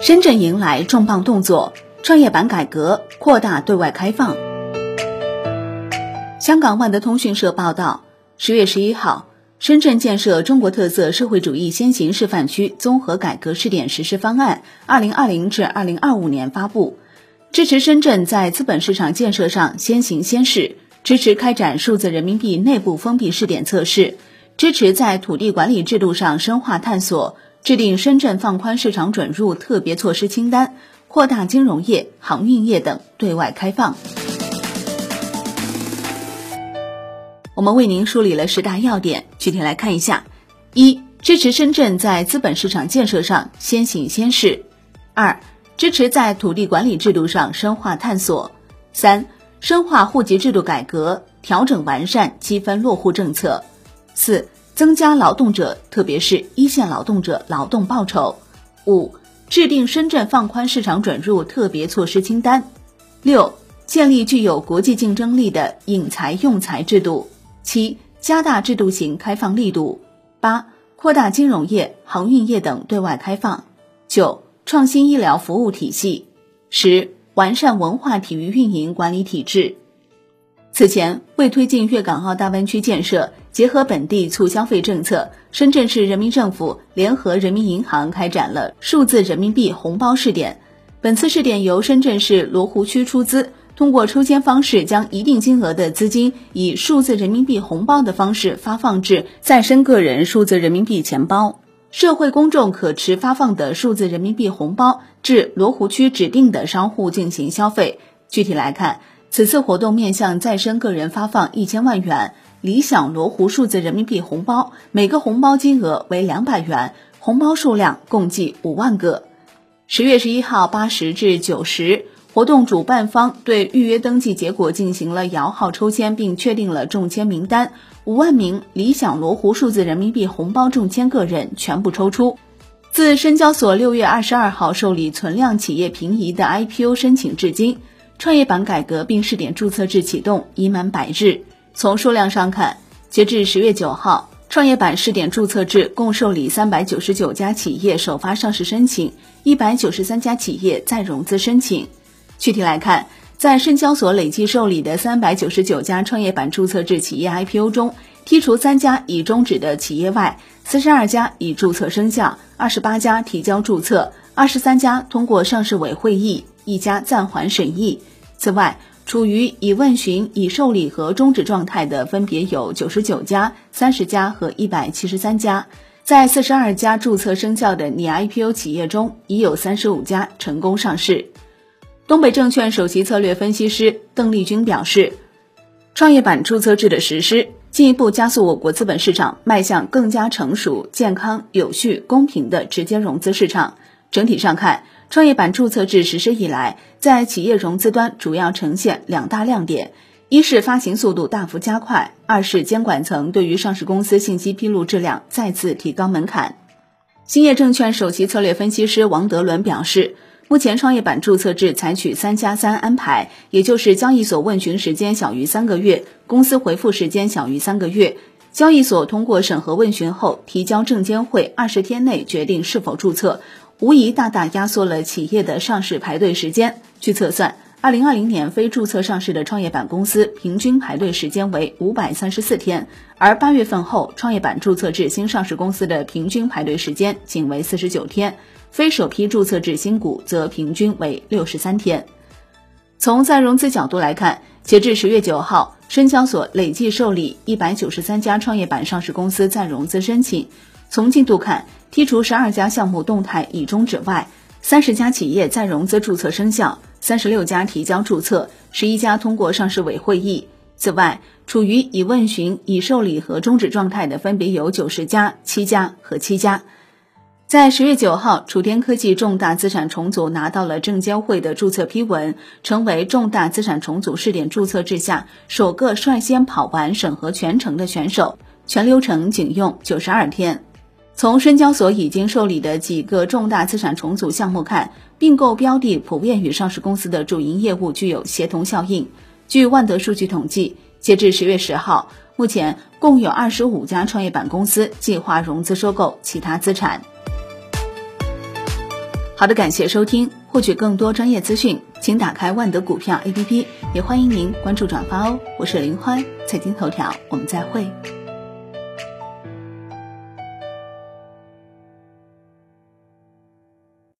深圳迎来重磅动作，创业板改革扩大对外开放。香港万德通讯社报道，十月十一号，深圳建设中国特色社会主义先行示范区综合改革试点实施方案（二零二零至二零二五年）发布，支持深圳在资本市场建设上先行先试，支持开展数字人民币内部封闭试点测试，支持在土地管理制度上深化探索。制定深圳放宽市场准入特别措施清单，扩大金融业、航运业等对外开放。我们为您梳理了十大要点，具体来看一下：一、支持深圳在资本市场建设上先行先试；二、支持在土地管理制度上深化探索；三、深化户籍制度改革，调整完善积分落户政策；四。增加劳动者，特别是一线劳动者劳动报酬。五、制定深圳放宽市场准入特别措施清单。六、建立具有国际竞争力的引才用才制度。七、加大制度型开放力度。八、扩大金融业、航运业等对外开放。九、创新医疗服务体系。十、完善文化体育运营管理体制。此前，为推进粤港澳大湾区建设，结合本地促消费政策，深圳市人民政府联合人民银行开展了数字人民币红包试点。本次试点由深圳市罗湖区出资，通过抽签方式，将一定金额的资金以数字人民币红包的方式发放至在深个人数字人民币钱包。社会公众可持发放的数字人民币红包至罗湖区指定的商户进行消费。具体来看。此次活动面向再生个人发放一千万元理想罗湖数字人民币红包，每个红包金额为两百元，红包数量共计五万个。十月十一号八时至九时，活动主办方对预约登记结果进行了摇号抽签，并确定了中签名单，五万名理想罗湖数字人民币红包中签个人全部抽出。自深交所六月二十二号受理存量企业平移的 IPO 申请至今。创业板改革并试点注册制启动已满百日。从数量上看，截至十月九号，创业板试点注册制共受理三百九十九家企业首发上市申请，一百九十三家企业再融资申请。具体来看，在深交所累计受理的三百九十九家创业板注册制企业 IPO 中，剔除三家已终止的企业外，四十二家已注册生效，二十八家提交注册，二十三家通过上市委会议。一家暂缓审议。此外，处于已问询、已受理和终止状态的分别有九十九家、三十家和一百七十三家。在四十二家注册生效的拟 IPO 企业中，已有三十五家成功上市。东北证券首席策略分析师邓丽君表示，创业板注册制的实施，进一步加速我国资本市场迈向更加成熟、健康、有序、公平的直接融资市场。整体上看，创业板注册制实施以来，在企业融资端主要呈现两大亮点：一是发行速度大幅加快；二是监管层对于上市公司信息披露质量再次提高门槛。兴业证券首席策略分析师王德伦表示，目前创业板注册制采取“三加三”安排，也就是交易所问询时间小于三个月，公司回复时间小于三个月。交易所通过审核问询后，提交证监会，二十天内决定是否注册。无疑大大压缩了企业的上市排队时间。据测算，二零二零年非注册上市的创业板公司平均排队时间为五百三十四天，而八月份后创业板注册制新上市公司的平均排队时间仅为四十九天，非首批注册制新股则平均为六十三天。从再融资角度来看，截至十月九号，深交所累计受理一百九十三家创业板上市公司再融资申请。从进度看，剔除十二家项目动态已终止外，三十家企业再融资注册生效，三十六家提交注册，十一家通过上市委会议。此外，处于已问询、已受理和终止状态的分别有九十家、七家和七家。在十月九号，楚天科技重大资产重组拿到了证监会的注册批文，成为重大资产重组试点注册制下首个率先跑完审核全程的选手，全流程仅用九十二天。从深交所已经受理的几个重大资产重组项目看，并购标的普遍与上市公司的主营业务具有协同效应。据万德数据统计，截至十月十号，目前共有二十五家创业板公司计划融资收购其他资产。好的，感谢收听。获取更多专业资讯，请打开万德股票 APP，也欢迎您关注转发哦。我是林欢，财经头条，我们再会。